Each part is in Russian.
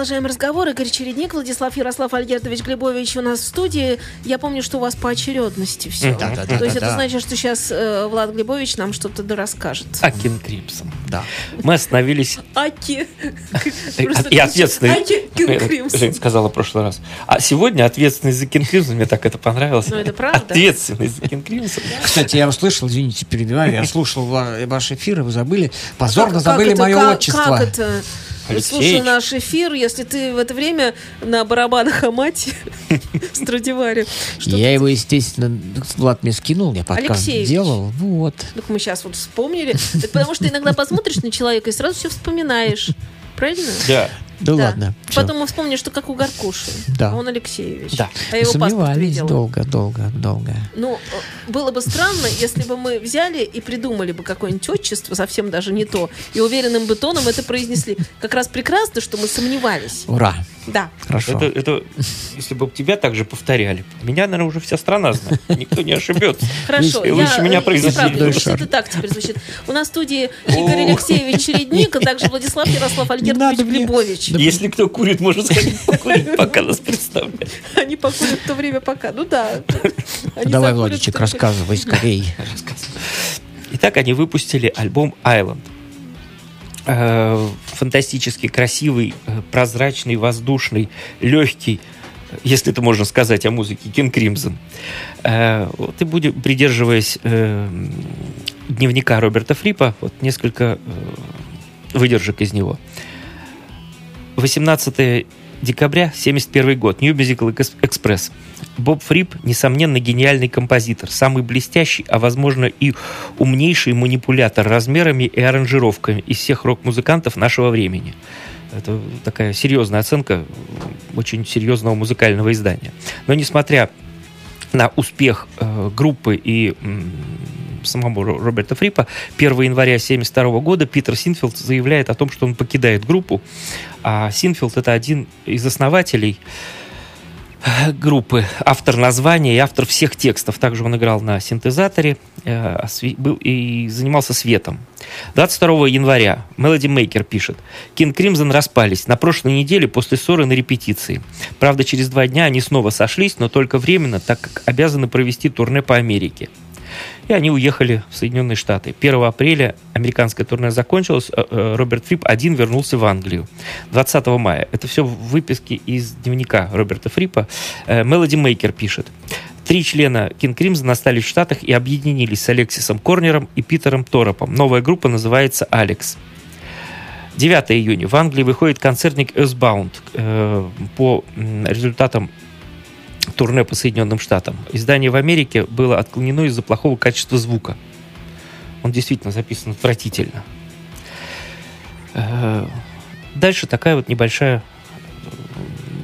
продолжаем разговор. Игорь Чередник, Владислав Ярослав Альгертович Глебович у нас в студии. Я помню, что у вас по очередности все. Да, да, да, То есть да, это да. значит, что сейчас э, Влад Глебович нам что-то расскажет. Акин Кримсон, да. Мы остановились... Аки. И ответственный... Аки Кримсон. Жень сказала в прошлый раз. А сегодня ответственный за Кин Кримсон, мне так это понравилось. Ну, это правда. Ответственный за Кин Кримсон. Кстати, я услышал, извините, перебиваю, я слушал ваш эфир, и вы забыли, позорно забыли мое отчество. Как это? Слушай наш эфир, если ты в это время на барабанах Амати Страдивари. Я его, естественно, Влад мне скинул, я подкаст делал. Вот. Так мы сейчас вот вспомнили. Потому что иногда посмотришь на человека и сразу все вспоминаешь. Правильно? Да. Да, да. ладно. Потом мы вспомним, что как у Гаркуши. Да. Он Алексеевич. Да. А его Сомневались долго, долго, долго. Ну, было бы странно, если бы мы взяли и придумали бы какое-нибудь отчество, совсем даже не то, и уверенным бы тоном это произнесли. Как раз прекрасно, что мы сомневались. Ура! Да. Хорошо. Это, это если бы тебя также повторяли. Меня, наверное, уже вся страна знает. Никто не ошибется. Хорошо. И лучше меня произносили. Это так теперь звучит. У нас в студии Игорь Алексеевич Чередник, а также Владислав Ярослав Альгертович Глебович. Если кто курит, может сходить покурить, пока нас представляют. Они покурят в то время, пока. Ну да. Давай, Владичек, рассказывай скорее. Итак, они выпустили альбом Island. Э, фантастически красивый, э, прозрачный, воздушный, легкий, если это можно сказать о музыке, King Crimson. Э, вот и будем, придерживаясь дневника Роберта Фрипа, вот несколько выдержек из него. 18 декабря 1971 год. New Musical Express. Боб Фрип, несомненно, гениальный композитор, самый блестящий, а возможно и умнейший манипулятор размерами и аранжировками из всех рок-музыкантов нашего времени. Это такая серьезная оценка очень серьезного музыкального издания. Но несмотря на успех э, группы и самого Роберта Фрипа 1 января 1972 года Питер Синфилд заявляет о том, что он покидает группу. А Синфилд это один из основателей группы, автор названия и автор всех текстов. Также он играл на синтезаторе э, был и занимался светом. 22 января Melody Maker пишет. King Crimson распались на прошлой неделе после ссоры на репетиции. Правда, через два дня они снова сошлись, но только временно, так как обязаны провести турне по Америке. И они уехали в Соединенные Штаты. 1 апреля американское турне закончилось, э, э, Роберт Фрип один вернулся в Англию. 20 мая. Это все выписки из дневника Роберта Фрипа. Мелоди Мейкер пишет. Три члена King Crimson остались в Штатах и объединились с Алексисом Корнером и Питером Торопом. Новая группа называется «Алекс». 9 июня в Англии выходит концертник Earthbound э, по результатам турне по Соединенным Штатам. Издание в Америке было отклонено из-за плохого качества звука. Он действительно записан отвратительно. Э, дальше такая вот небольшая...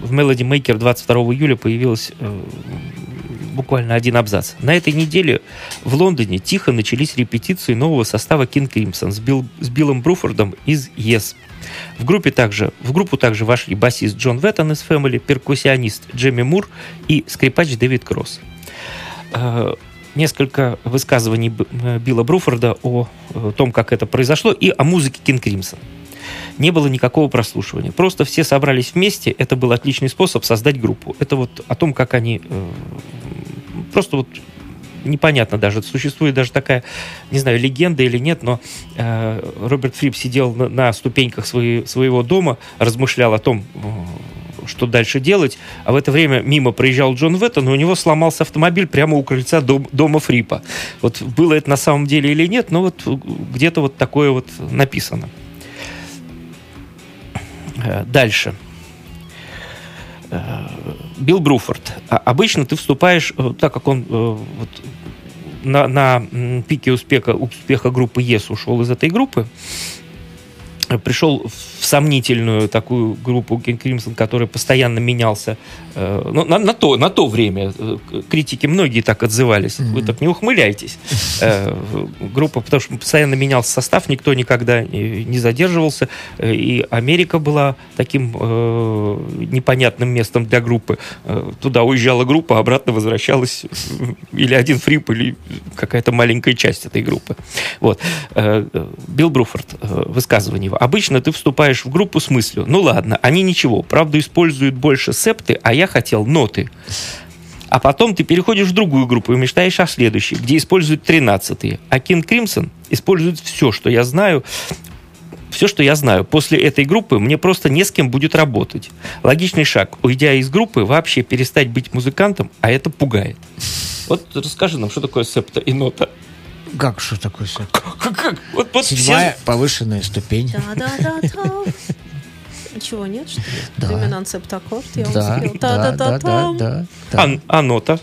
В Melody Maker 22 июля появилась э, буквально один абзац. На этой неделе в Лондоне тихо начались репетиции нового состава King Crimson с, Билл, с Биллом Бруфордом из Yes. В, группе также, в группу также вошли басист Джон Веттон из Family, перкуссионист Джемми Мур и скрипач Дэвид Кросс. Э, несколько высказываний э, Билла Бруфорда о э, том, как это произошло, и о музыке King Crimson. Не было никакого прослушивания. Просто все собрались вместе. Это был отличный способ создать группу. Это вот о том, как они просто вот непонятно даже, существует даже такая, не знаю, легенда или нет, но э, Роберт Фрип сидел на, на ступеньках своей, своего дома, размышлял о том, э, что дальше делать, а в это время мимо проезжал Джон Веттон, и у него сломался автомобиль прямо у крыльца дом, дома Фрипа. Вот было это на самом деле или нет, но вот где-то вот такое вот написано. Э, дальше. Э, Билл Бруфорд. А обычно ты вступаешь, э, так как он вот, на, на пике успеха, успеха группы ЕС ушел из этой группы, пришел в сомнительную такую группу King Crimson, который постоянно менялся. Э, ну, на, на, то, на то время э, критики многие так отзывались. Mm-hmm. Вы так не ухмыляйтесь. Э, группа, потому что постоянно менялся состав, никто никогда не, задерживался. И Америка была таким непонятным местом для группы. Туда уезжала группа, обратно возвращалась или один фрип, или какая-то маленькая часть этой группы. Вот. Билл Бруфорд, высказывание Обычно ты вступаешь в группу с мыслью, ну ладно, они ничего, правда используют больше септы, а я хотел ноты. А потом ты переходишь в другую группу и мечтаешь о следующей, где используют тринадцатые. А King Crimson использует все, что я знаю, все, что я знаю. После этой группы мне просто не с кем будет работать. Логичный шаг, уйдя из группы, вообще перестать быть музыкантом, а это пугает. Вот расскажи нам, что такое септа и нота. Как что такое все? Как, как? Вот, вот Седьмая все... повышенная ступень. Да-да-да-да. Ничего нет, что ли? Да. Доминант септаккорд, я да, вам спел. Да, да, да, да, да. А, а нота?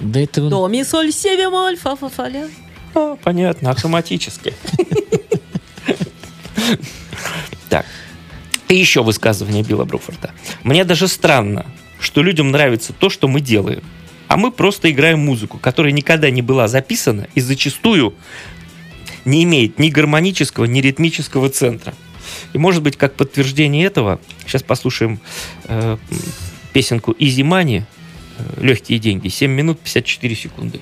Да это... До, ми, соль, си, бемоль, фа, фа, фа, ля. А, понятно, автоматически. Так. И еще высказывание Билла Бруфорда. Мне даже странно, что людям нравится то, что мы делаем а мы просто играем музыку, которая никогда не была записана и зачастую не имеет ни гармонического, ни ритмического центра. И, может быть, как подтверждение этого, сейчас послушаем э, песенку «Easy Money», э, «Легкие деньги», 7 минут 54 секунды.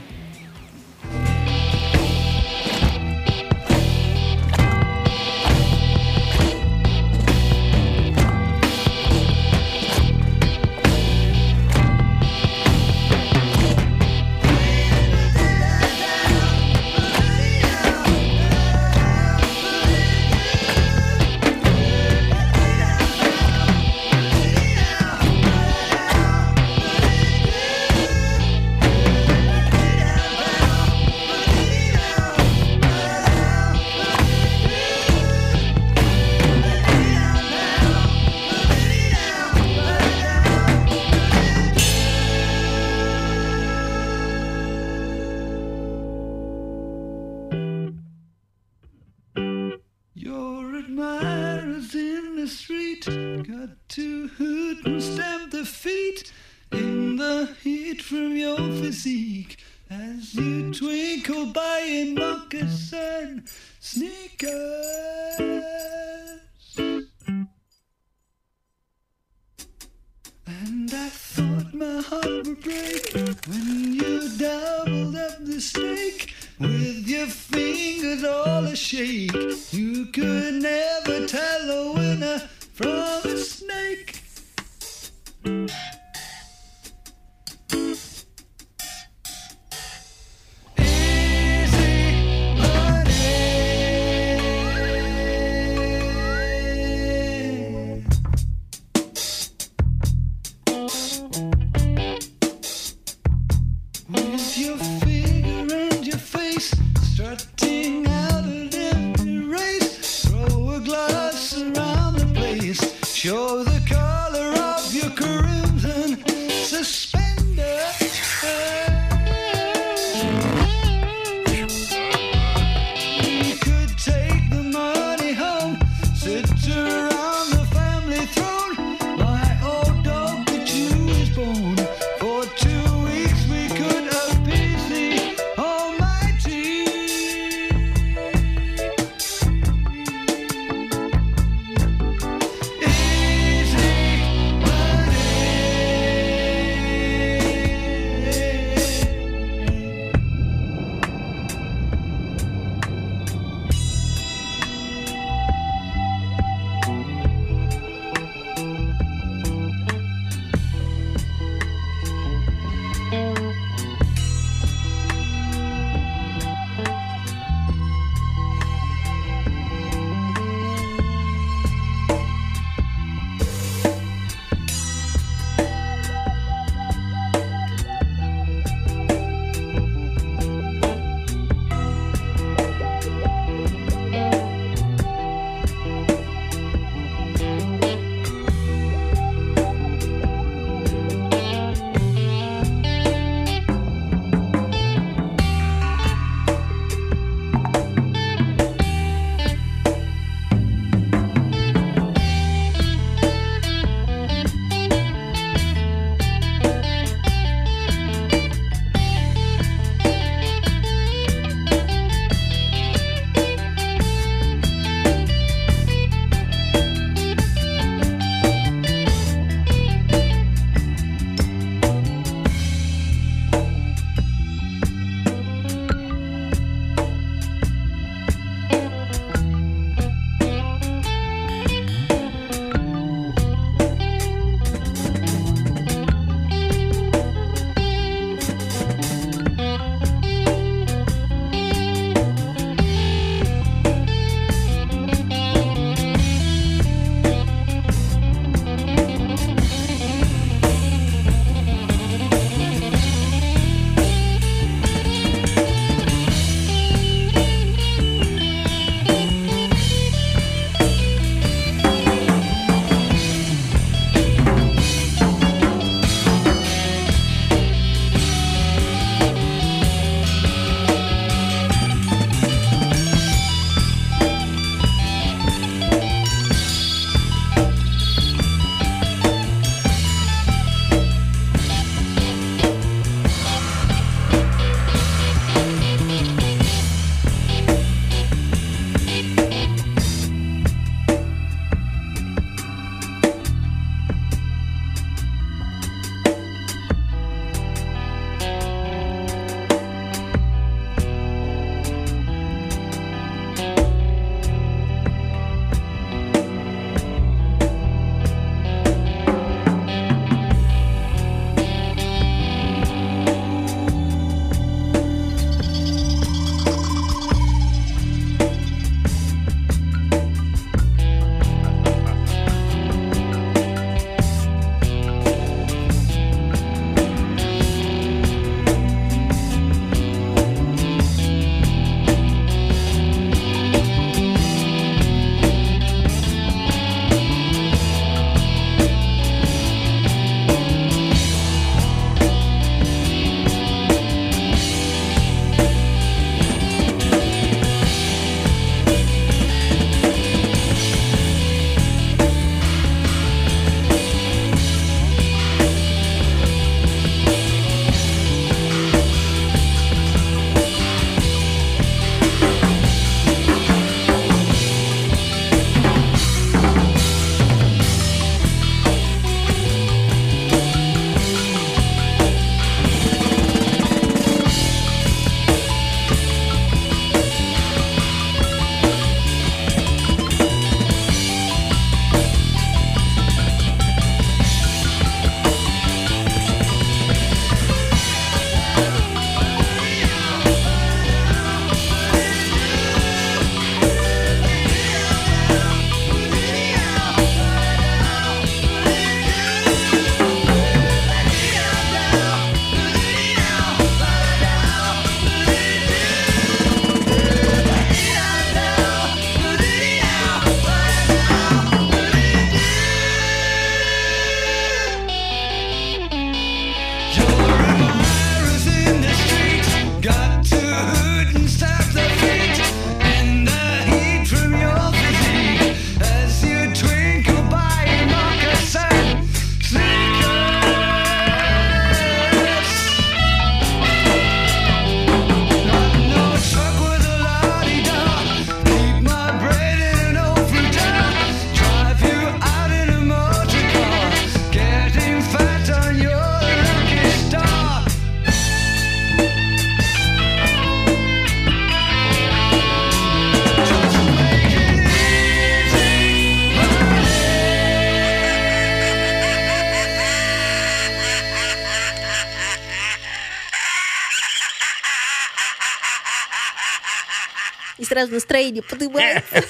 Сразу настроение поднимается.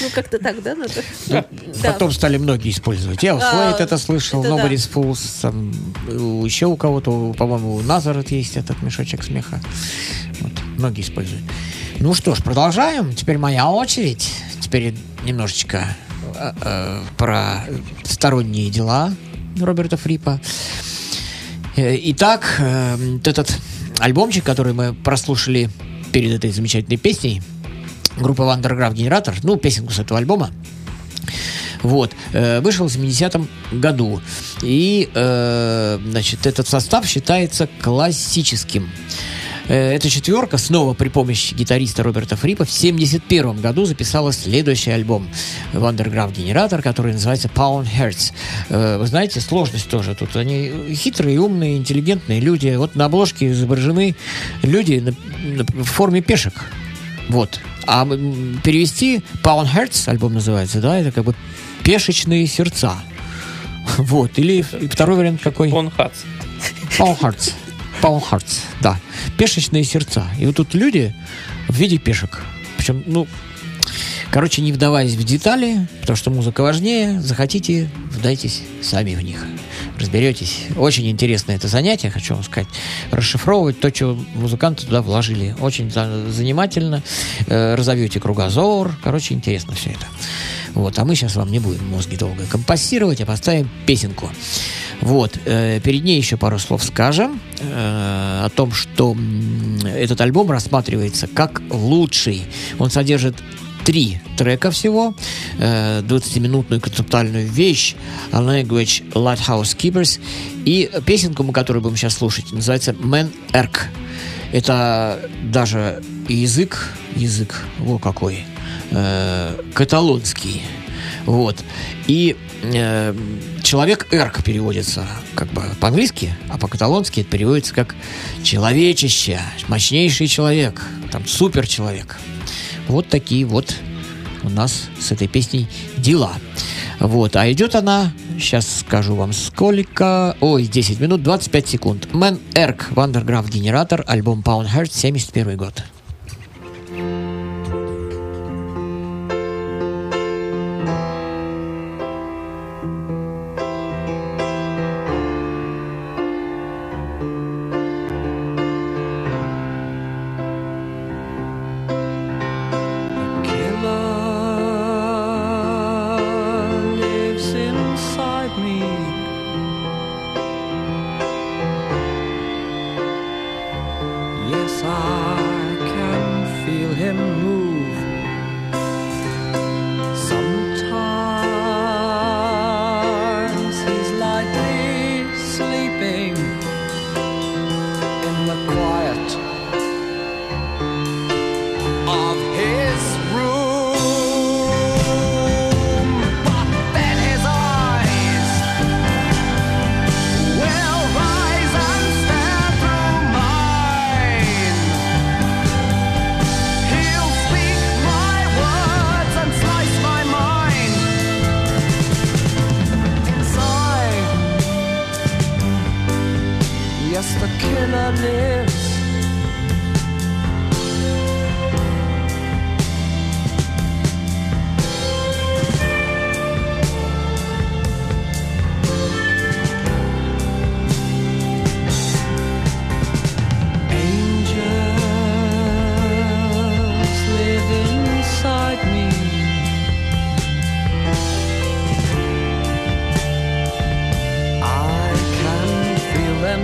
Ну, как-то так, да, надо? Потом стали многие использовать. Я у Слейт это слышал, Nobody's Fools, там, еще у кого-то, по-моему, у Назарет есть этот мешочек смеха. Вот, многие используют. Ну что ж, продолжаем. Теперь моя очередь. Теперь немножечко э, э, про сторонние дела Роберта Фрипа. Э, итак, этот альбомчик, который мы прослушали перед этой замечательной песней, группа Вандерграф Генератор, ну, песенку с этого альбома, вот. Э, вышел в 70-м году. И, э, значит, этот состав считается классическим. Э, эта четверка снова при помощи гитариста Роберта Фрипа в 1971 году записала следующий альбом Вандерграф Генератор, который называется Pound Hertz. Э, вы знаете, сложность тоже тут. Они хитрые, умные, интеллигентные люди. Вот на обложке изображены люди в форме пешек. Вот. А перевести Pound Hertz, альбом называется, да, это как бы пешечные сердца. Вот. Или второй вариант какой? Pound Hearts. Pound Hearts. Hearts, да. Пешечные сердца. И вот тут люди в виде пешек. Причем, ну, короче, не вдаваясь в детали, потому что музыка важнее, захотите, вдайтесь сами в них. Разберетесь. Очень интересное это занятие, хочу вам сказать. Расшифровывать то, что музыканты туда вложили. Очень занимательно. Э, разовьете кругозор. Короче, интересно все это. Вот, а мы сейчас вам не будем мозги долго компостировать, а поставим песенку. Вот, э, перед ней еще пару слов скажем э, о том, что этот альбом рассматривается как лучший. Он содержит три трека всего, э, 20-минутную концептуальную вещь Language Lighthouse Keepers и песенку, мы которую будем сейчас слушать, называется Man Erk. Это даже язык, язык, вот какой, э, каталонский. Вот. И э, человек эрк переводится как бы по-английски, а по-каталонски это переводится как человечище, мощнейший человек, там супер человек. Вот такие вот у нас с этой песней дела. Вот, а идет она, сейчас скажу вам сколько, ой, 10 минут 25 секунд. Man-Erg, Van der Graaf Generator, альбом Pawn Hearts, 71 год.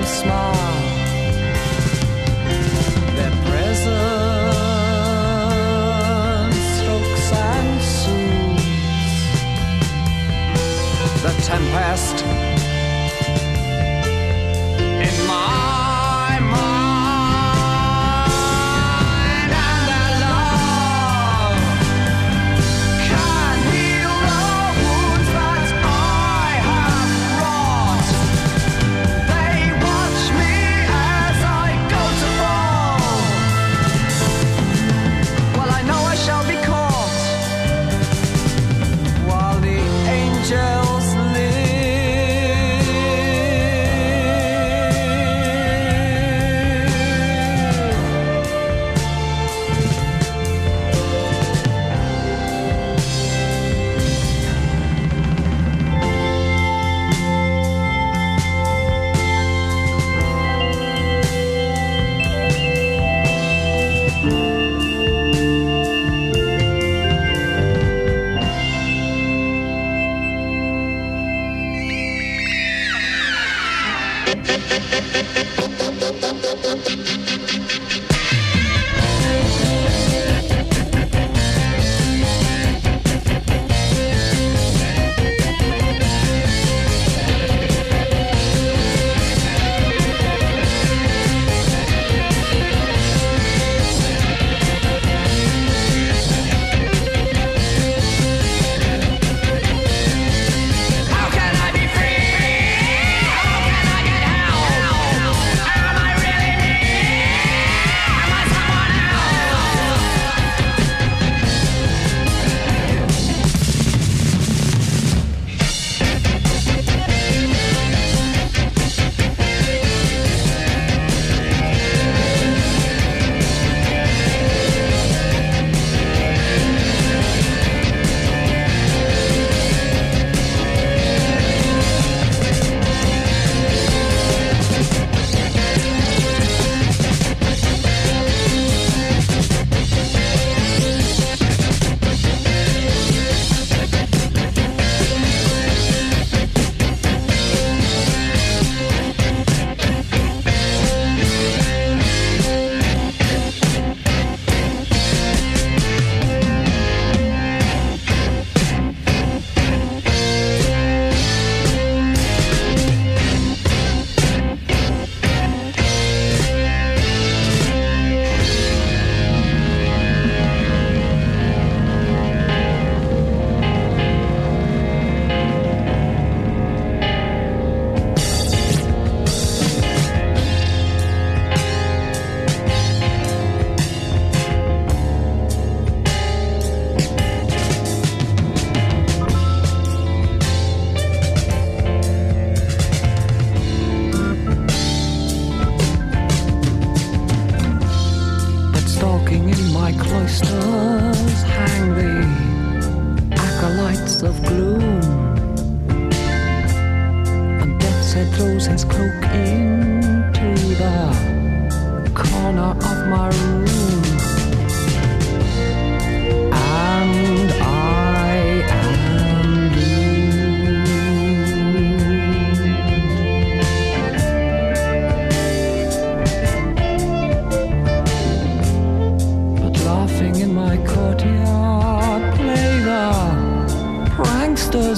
smile. Their presence and soothes the tempest.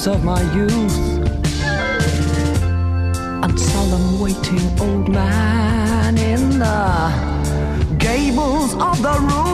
of my youth and solemn waiting old man in the gables of the room.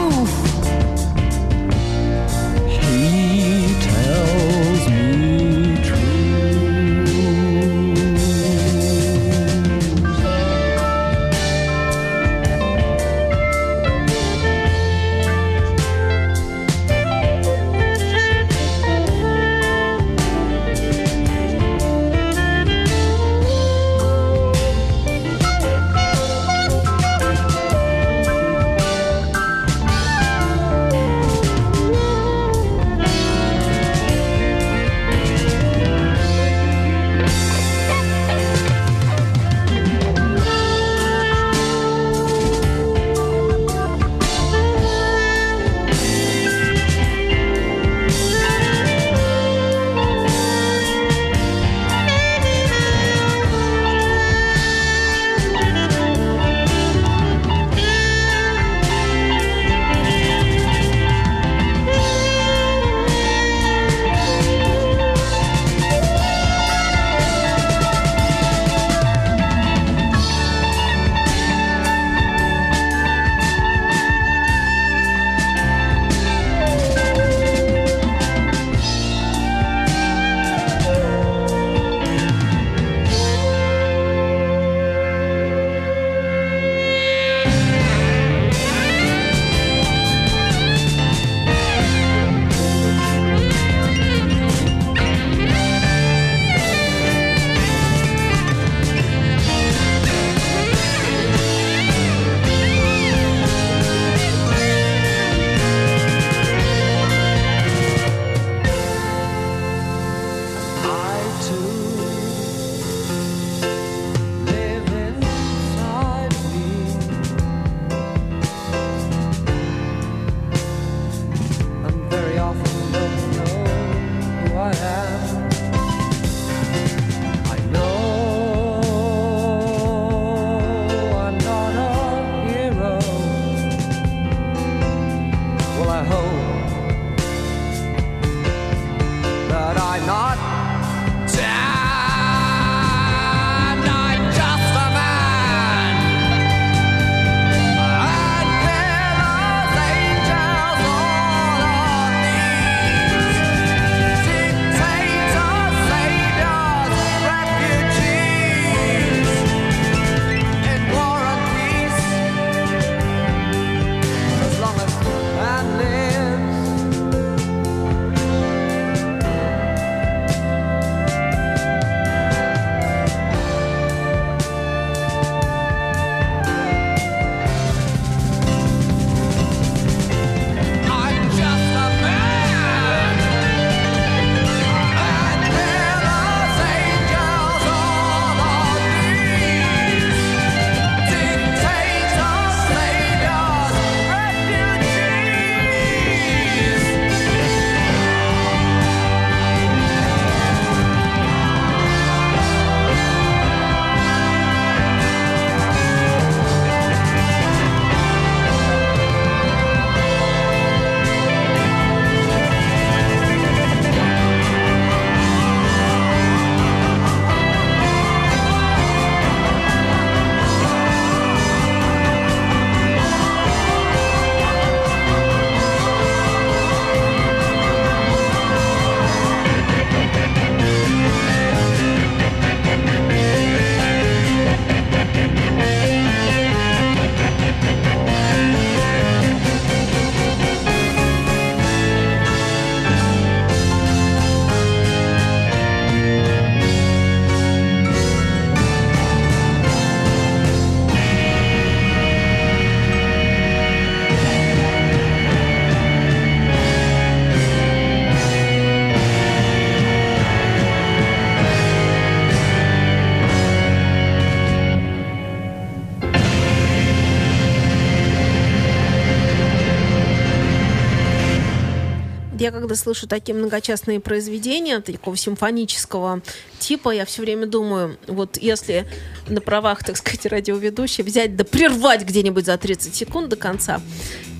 Когда слышу такие многочастные произведения, такого симфонического типа, я все время думаю, вот если на правах, так сказать, радиоведущей взять да прервать где-нибудь за 30 секунд до конца,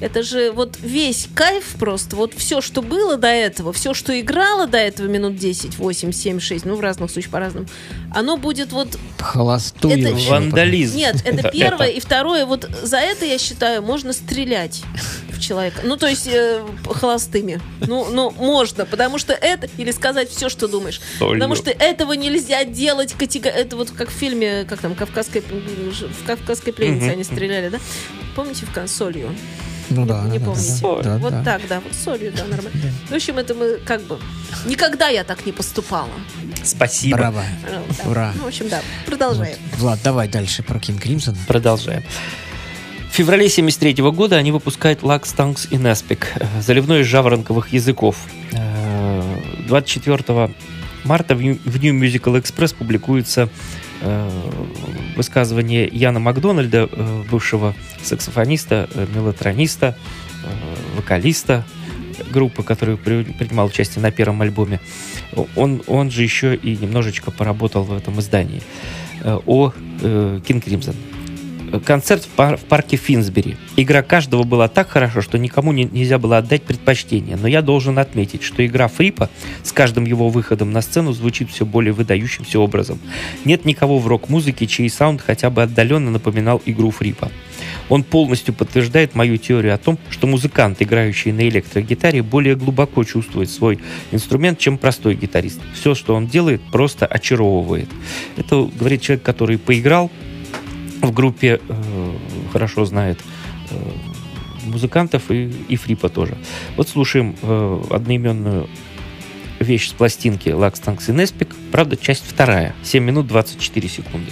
это же вот весь кайф просто, вот все, что было до этого, все, что играло до этого минут 10, 8, 7, 6, ну, в разных случаях по-разному, оно будет вот... Холостую. Это-. Вандализм. Нет, это первое. И второе, вот за это, я считаю, можно стрелять в человека. Ну, то есть э, холостыми. Ну, ну, можно, потому что это... Или сказать все, что думаешь. Потому что этого нельзя делать катего- Это вот как в фильме, как там, «Кавказская, в «Кавказской пленнице» Мгм. они стреляли, да? Помните в консолью? Ну да, не да, да, помните. да, да, вот да. так, да, вот солью, да, нормально. В общем, это мы как бы... Никогда я так не поступала. Спасибо. Браво. Ну, да. Ура. Ну, в общем, да, продолжаем. Вот. Влад, давай дальше про Кинг Кримсон. Продолжаем. В феврале 73 года они выпускают Lux, Tongues и Nespik, э, заливной из жаворонковых языков. Э, 24 марта в New Musical Express публикуется э, высказывание Яна Макдональда, э, бывшего саксофониста, э, мелатрониста, э, вокалиста группы, который при- принимал участие на первом альбоме. Он, он же еще и немножечко поработал в этом издании э, о э, King Crimson. Концерт в, пар- в парке Финсбери. Игра каждого была так хорошо, что никому не- нельзя было отдать предпочтение. Но я должен отметить, что игра Фрипа с каждым его выходом на сцену звучит все более выдающимся образом. Нет никого в рок-музыке, чей саунд хотя бы отдаленно напоминал игру Фрипа. Он полностью подтверждает мою теорию о том, что музыкант, играющий на электрогитаре, более глубоко чувствует свой инструмент, чем простой гитарист. Все, что он делает, просто очаровывает. Это говорит человек, который поиграл в группе, э, хорошо знает э, музыкантов и, и Фрипа тоже. Вот слушаем э, одноименную вещь с пластинки Tanks и Nespik. Правда, часть вторая. 7 минут 24 секунды.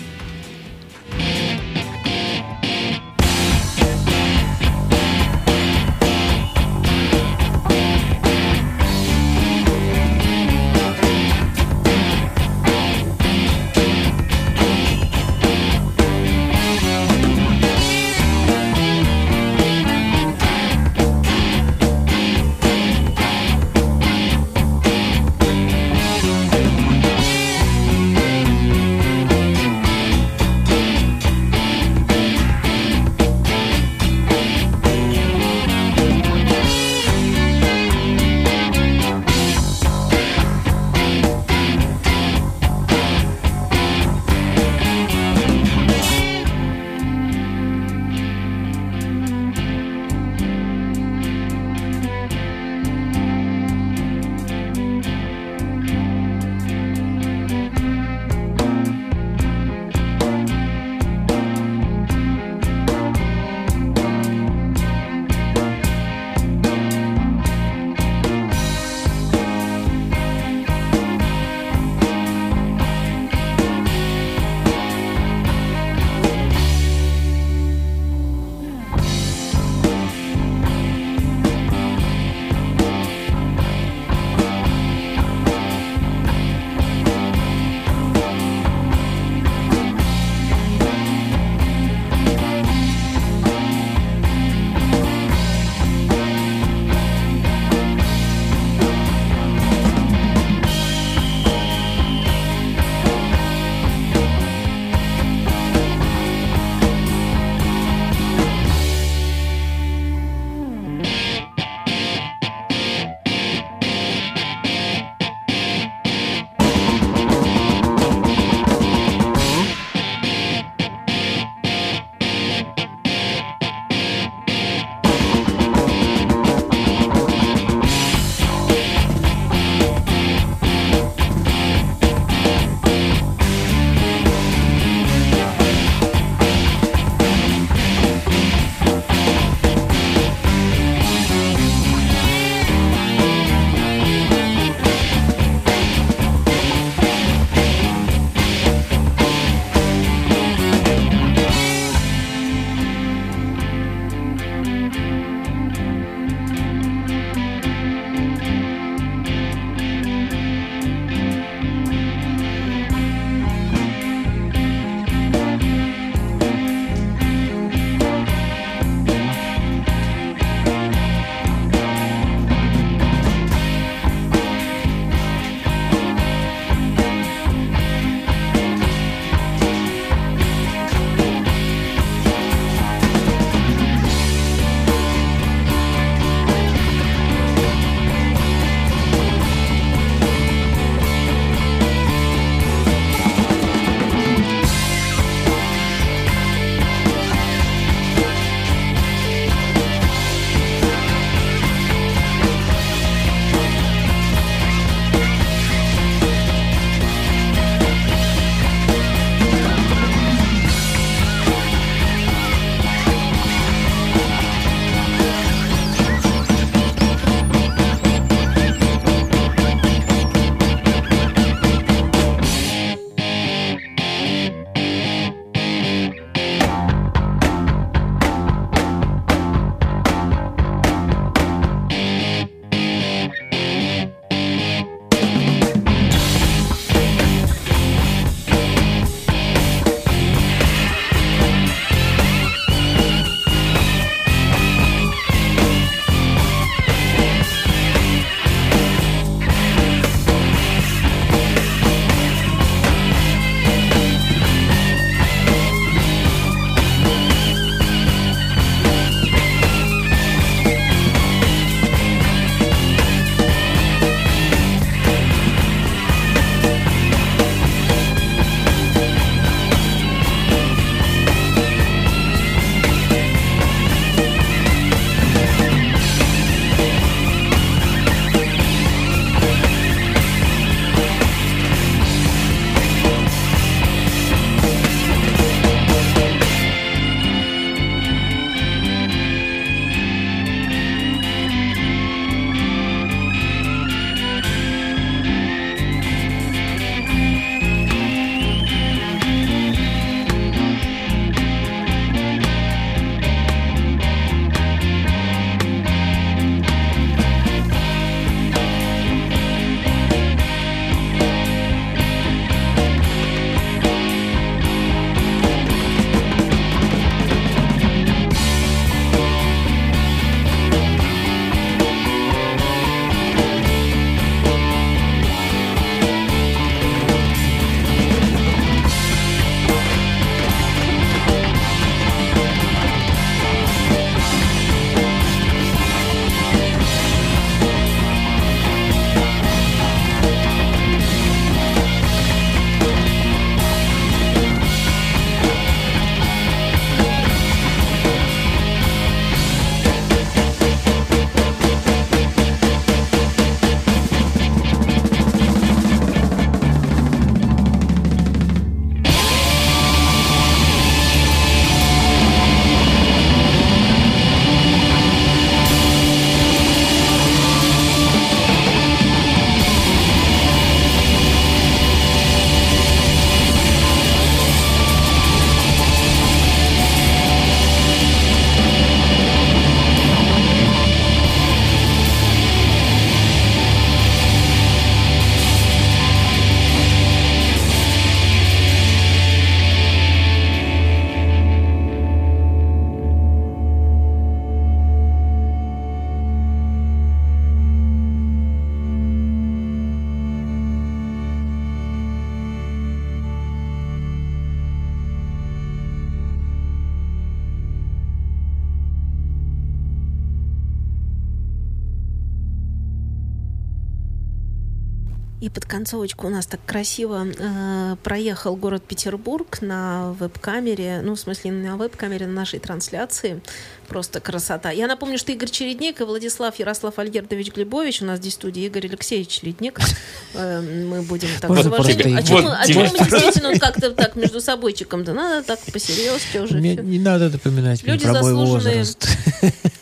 Под концовочку у нас так красиво э, проехал город Петербург на веб-камере, ну, в смысле, на веб-камере, на нашей трансляции. Просто красота. Я напомню, что Игорь Чередник и Владислав Ярослав Альгердович Глебович у нас здесь в студии. Игорь Алексеевич Ледник. Э, мы будем так с уважением. А а чему мы тебе. действительно так-то так между собойчиком? Да надо так посерьезки уже. Мне не надо напоминать мне Люди про мой заслуженные. возраст.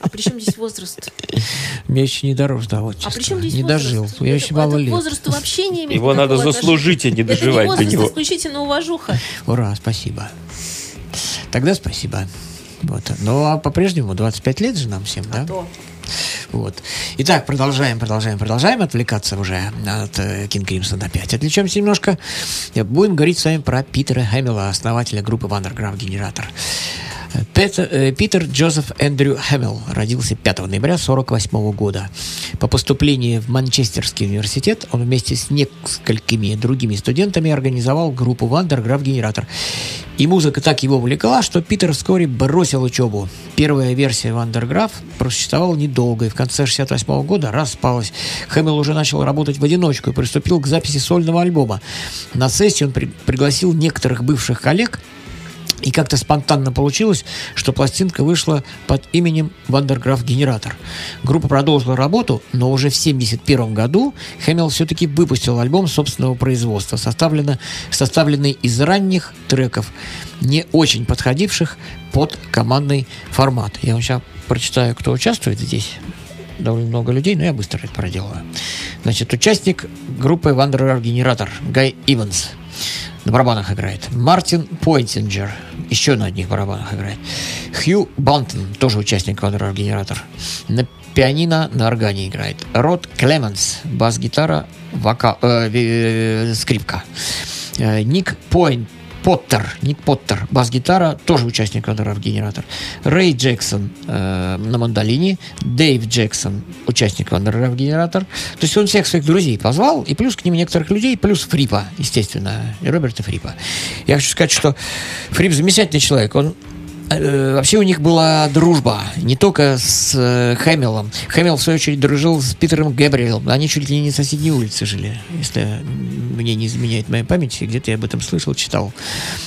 А при чем здесь возраст? Я еще не дорос до А отчества. при чем здесь Не дожил. Я еще мало лет. возрасту вообще не имеет Его надо заслужить, а не Это не доживать до возраст, него. исключительно уважуха. Ура, спасибо. Тогда спасибо. Вот. Ну, а по-прежнему 25 лет же нам всем, да? То. Вот. Итак, продолжаем, продолжаем, продолжаем отвлекаться уже от э, King Crimson опять. Отвлечемся немножко. Э, Будем говорить с вами про Питера Хэмилла, основателя группы Вандерграф Генератор. Петер, э, Питер Джозеф Эндрю Хэмилл родился 5 ноября 1948 года. По поступлении в Манчестерский университет он вместе с несколькими другими студентами организовал группу Вандерграф Генератор. И музыка так его увлекла, что Питер вскоре бросил учебу. Первая версия Вандерграф просуществовала недолго, и в конце 1968 года распалась. Хэмилл уже начал работать в одиночку и приступил к записи сольного альбома. На сессию он при- пригласил некоторых бывших коллег, и как-то спонтанно получилось, что пластинка вышла под именем Вандерграф Генератор. Группа продолжила работу, но уже в 1971 году Хэмилл все-таки выпустил альбом собственного производства, составленный из ранних треков, не очень подходивших под командный формат. Я вам сейчас прочитаю, кто участвует здесь. Довольно много людей, но я быстро это проделаю. Значит, участник группы Вандерграф Генератор Гай Иванс – на барабанах играет. Мартин Поттинджер, еще на одних барабанах играет. Хью Бантон, тоже участник Van der Graaf Generator. На пианино на органе играет. Род Клементс, бас-гитара, вока, э, э, скрипка. Э, Ник Пойнт, Поттер, Ник Поттер, бас-гитара, тоже участник Van der Graaf Generator. Рэй Джексон э, на мандолине, Дэйв Джексон, участник Van der Graaf Generator. То есть он всех своих друзей позвал, и плюс к ним некоторых людей, плюс Фрипа, естественно, и Роберта Фрипа. Я хочу сказать, что Фрип замечательный человек. Он Вообще у них была дружба не только с э, Хэмиллом. Хэмилл, в свою очередь, дружил с Питером Гэбриэлом. Они чуть ли не на соседней улице жили, если мне не изменяет моя память. Где-то я об этом слышал, читал.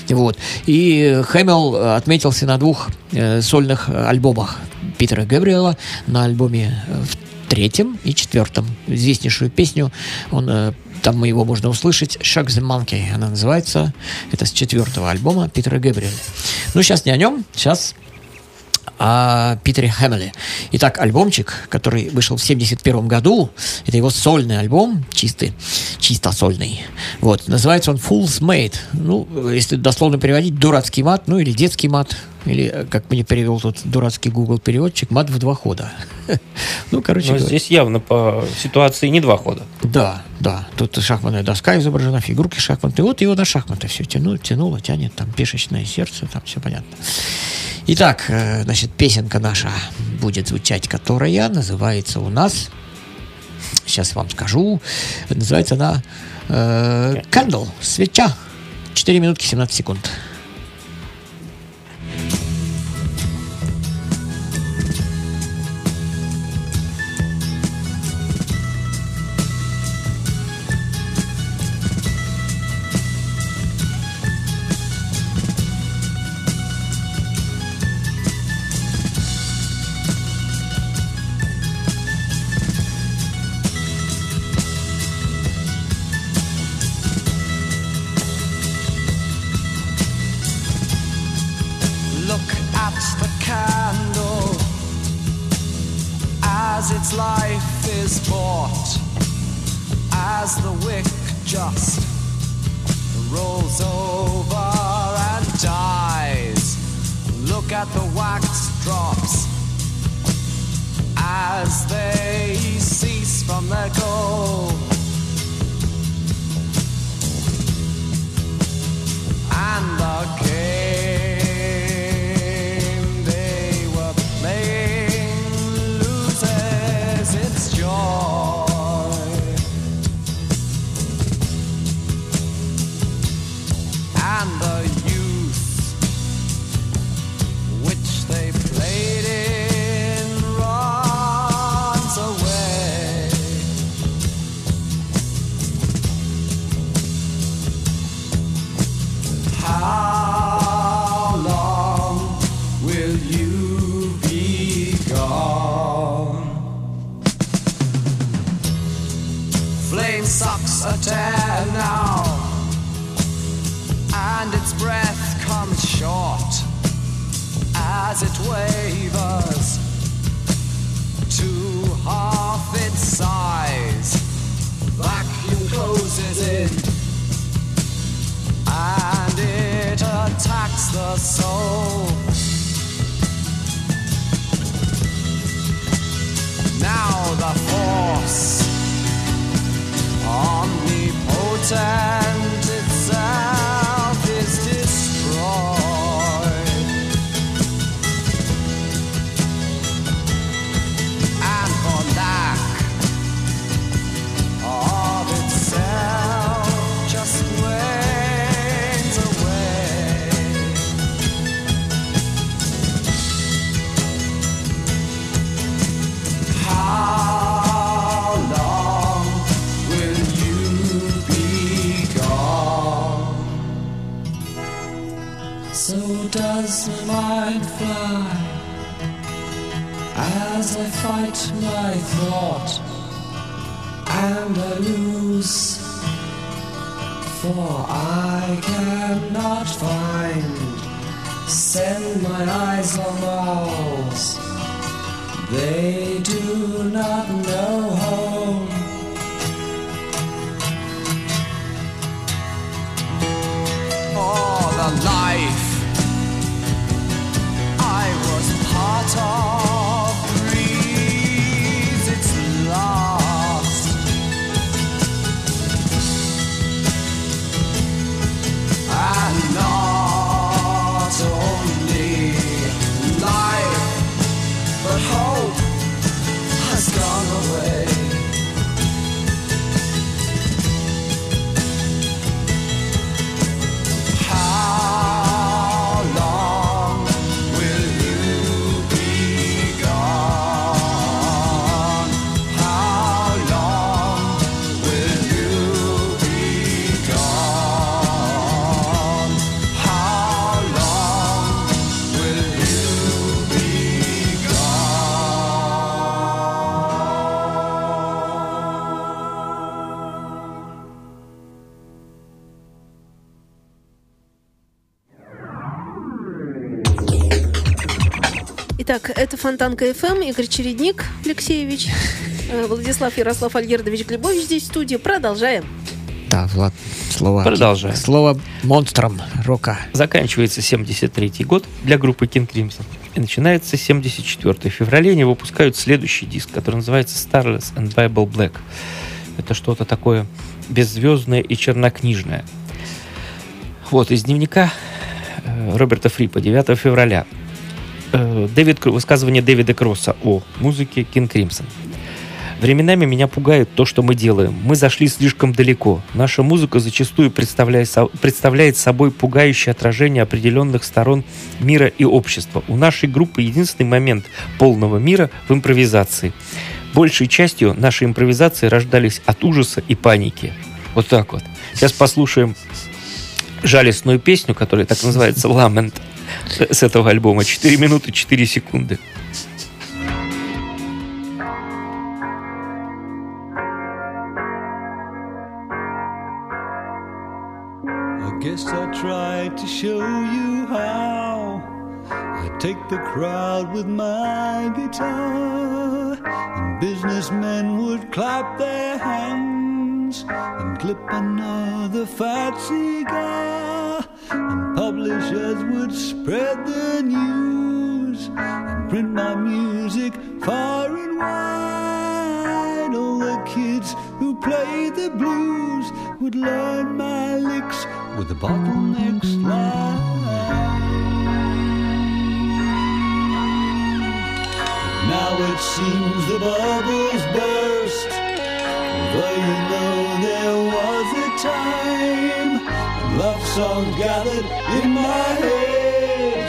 Вот. И Хэмилл отметился на двух э, сольных альбомах Питера Гэбриэла. На альбоме э, третьем и четвертом. Известнейшую песню он э, там его можно услышать. Shock the Monkey она называется. Это с четвертого альбома Питера Гэбриэля. Ну, сейчас не о нем, сейчас о Питере Хэмилле. Итак, альбомчик, который вышел в 71 году, это его сольный альбом, чистый, чисто сольный. Вот, называется он Fool's Made. Ну, если дословно переводить, дурацкий мат, ну или детский мат, или, э, как мне перевел тут дурацкий Google переводчик, мат в два хода. Ну, короче Но говоря. здесь явно по ситуации не два хода. Да, да. Тут шахматная доска изображена, фигурки шахматные. Вот его на шахматы все тянуло, тянуло, тянет, там пешечное сердце, там все понятно. Итак, э, значит, песенка наша будет звучать, которая называется у нас, сейчас вам скажу, называется она э, Candle, свеча. 4 минутки 17 секунд. Фонтанка ФМ, Игорь Чередник Алексеевич, э, Владислав Ярослав Альгердович Глебович здесь в студии. Продолжаем. Да, Влад, слово... Продолжаем. Слово монстрам рока. Заканчивается 73 год для группы King Crimson. И начинается 74 В феврале они выпускают следующий диск, который называется Starless and Bible Black. Это что-то такое беззвездное и чернокнижное. Вот, из дневника э, Роберта Фрипа 9 февраля. Э, Дэвид, высказывание Дэвида Кросса о музыке King Crimson. Временами меня пугает то, что мы делаем. Мы зашли слишком далеко. Наша музыка зачастую представляет, представляет собой пугающее отражение определенных сторон мира и общества. У нашей группы единственный момент полного мира в импровизации. Большей частью наши импровизации рождались от ужаса и паники. Вот так вот. Сейчас послушаем жалостную песню, которая так называется «Ламент» с этого альбома. 4 минуты 4 секунды. Guess I tried to show you how I take the crowd with my guitar, and businessmen would clap their hands and clip another fat cigar, and publishers would spread the news and print my music far and wide. All the kids who played the blues would learn my licks with the bottleneck slide. Now it seems the bubbles burst. Though you know there was a time love songs gathered in my head,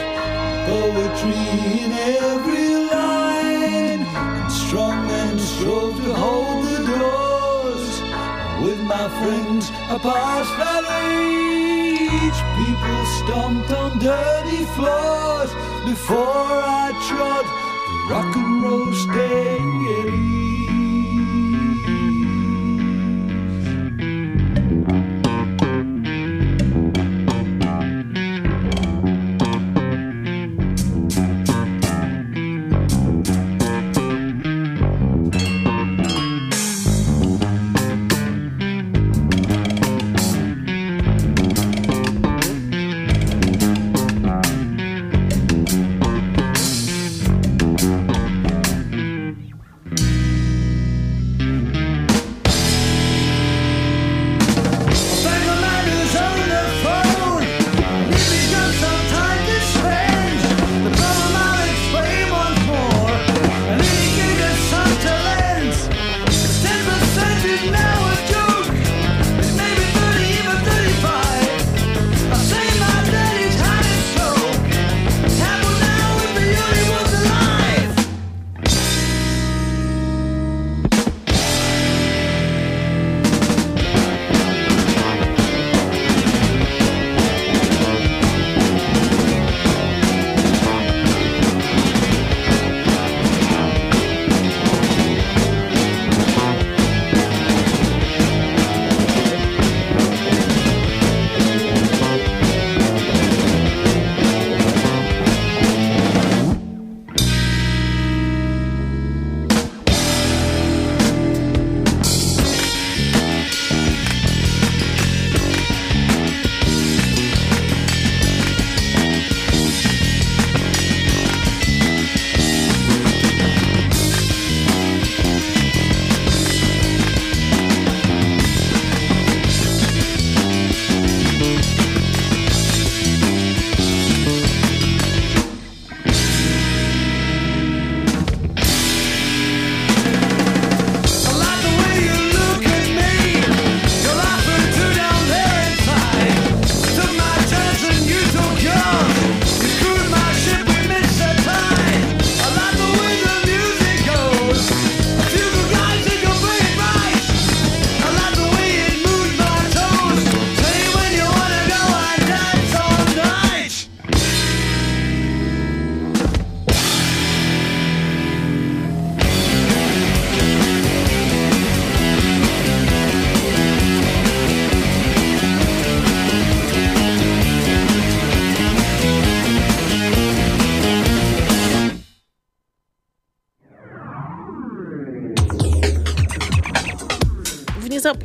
poetry in every line, and strong men strove to hold the doors. With my friends, I passed age. People stomped on dirty floors before I trod the rock and roll stage.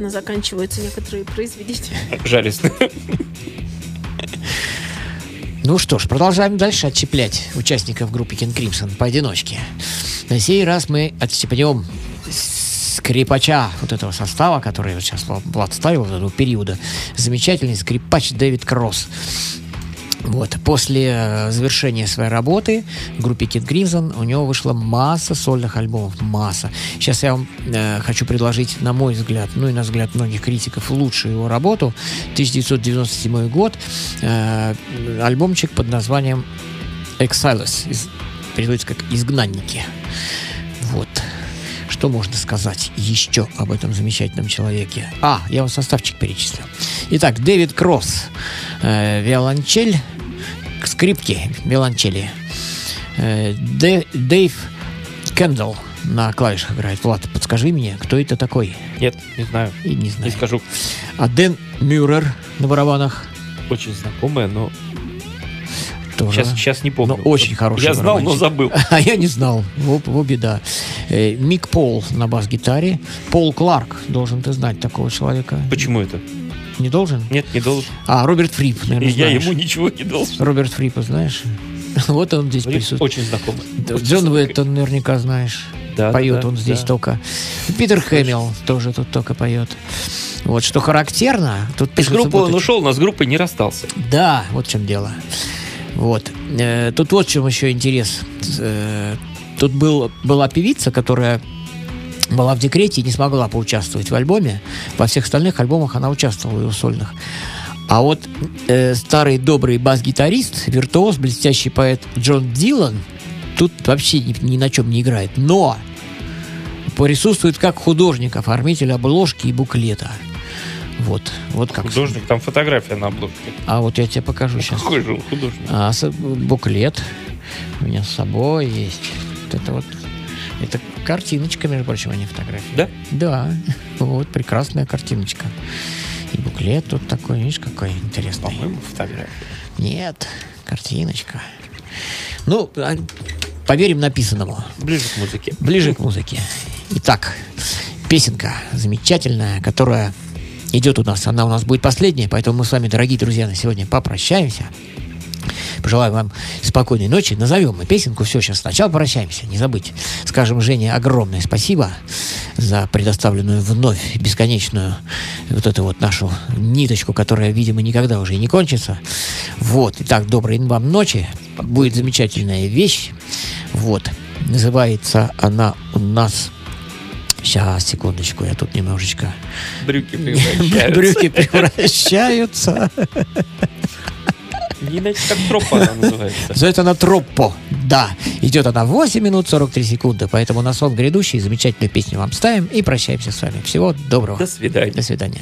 Замечательно заканчиваются некоторые произведения. Жалестно. Ну что ж, продолжаем дальше отщеплять участников группы King Crimson поодиночке. На сей раз мы отщепнем скрипача вот этого состава, который вот сейчас Влад ставил вот этого периода. Замечательный скрипач Дэвид Кросс. Вот. После э, завершения своей работы в группе Kid Crimson у него вышла масса сольных альбомов. Масса. Сейчас я вам э, хочу предложить, на мой взгляд, ну и на взгляд многих критиков, лучшую его работу. 1997 год. Э, альбомчик под названием Exiles. Из, переводится как «Изгнанники». Вот. Что можно сказать еще об этом замечательном человеке? А, я вам составчик перечислил. Итак, Дэвид Кросс, э, виолончель, к скрипке, виолончели. Э, Дэ- Дэйв Кендалл на клавишах играет. Влад, подскажи мне, кто это такой? Нет, не знаю. И не Не знаю. скажу. А Дэн Мюррер на барабанах Очень знакомое, но тоже. сейчас, сейчас не помню. Ну, очень хороший Я знал, но забыл. А я не знал. Во, во беда. Э, Мик Пол на бас-гитаре. Пол Кларк. Должен ты знать такого человека. Почему это? Не должен? Нет, не должен. А, Роберт Фрип, наверное, я знаешь. ему ничего не должен. Роберт Фрипа знаешь? Вот он здесь присутствует. Очень Очень Джон. Уэттон наверняка знаешь. Да, поет да, он здесь да. только. Питер Хэмилл тоже тут только поет. Вот что характерно, тут Из группы он ушел, но с группой не расстался. Да, вот в чем дело. Вот. Э, Тут вот в чем еще интерес. Э, Тут был, была певица, которая была в декрете и не смогла поучаствовать в альбоме. Во всех остальных альбомах она участвовала в его сольных. А вот э, старый добрый бас-гитарист, виртуоз, блестящий поэт Джон Дилан тут вообще ни, ни на чем не играет. Но присутствует как художник, оформитель обложки и буклета. Вот, вот как. Художник, там фотография на обложке. А вот я тебе покажу сейчас. Какой же художник? А, буклет у меня с собой есть. Вот это вот. Это картиночка, между прочим, а не фотография. Да? Да. Вот, прекрасная картиночка. И буклет тут такой, видишь, какой интересный. По-моему, фотография. Нет, картиночка. Ну, а, поверим написанному. Ближе к музыке. Ближе к музыке. Итак, песенка замечательная, которая идет у нас. Она у нас будет последняя, поэтому мы с вами, дорогие друзья, на сегодня попрощаемся. Пожелаю вам спокойной ночи. Назовем мы песенку. Все, сейчас сначала прощаемся. Не забудьте. Скажем Жене огромное спасибо за предоставленную вновь бесконечную вот эту вот нашу ниточку, которая, видимо, никогда уже и не кончится. Вот. Итак, доброй вам ночи. Будет замечательная вещь. Вот. Называется она у нас... Сейчас, секундочку, я тут немножечко... Брюки превращаются. Брюки превращаются. Не иначе как она называется. Называется она Троппо. Да. Идет она 8 минут 43 секунды. Поэтому на сон грядущий замечательную песню вам ставим и прощаемся с вами. Всего доброго. До свидания. До свидания.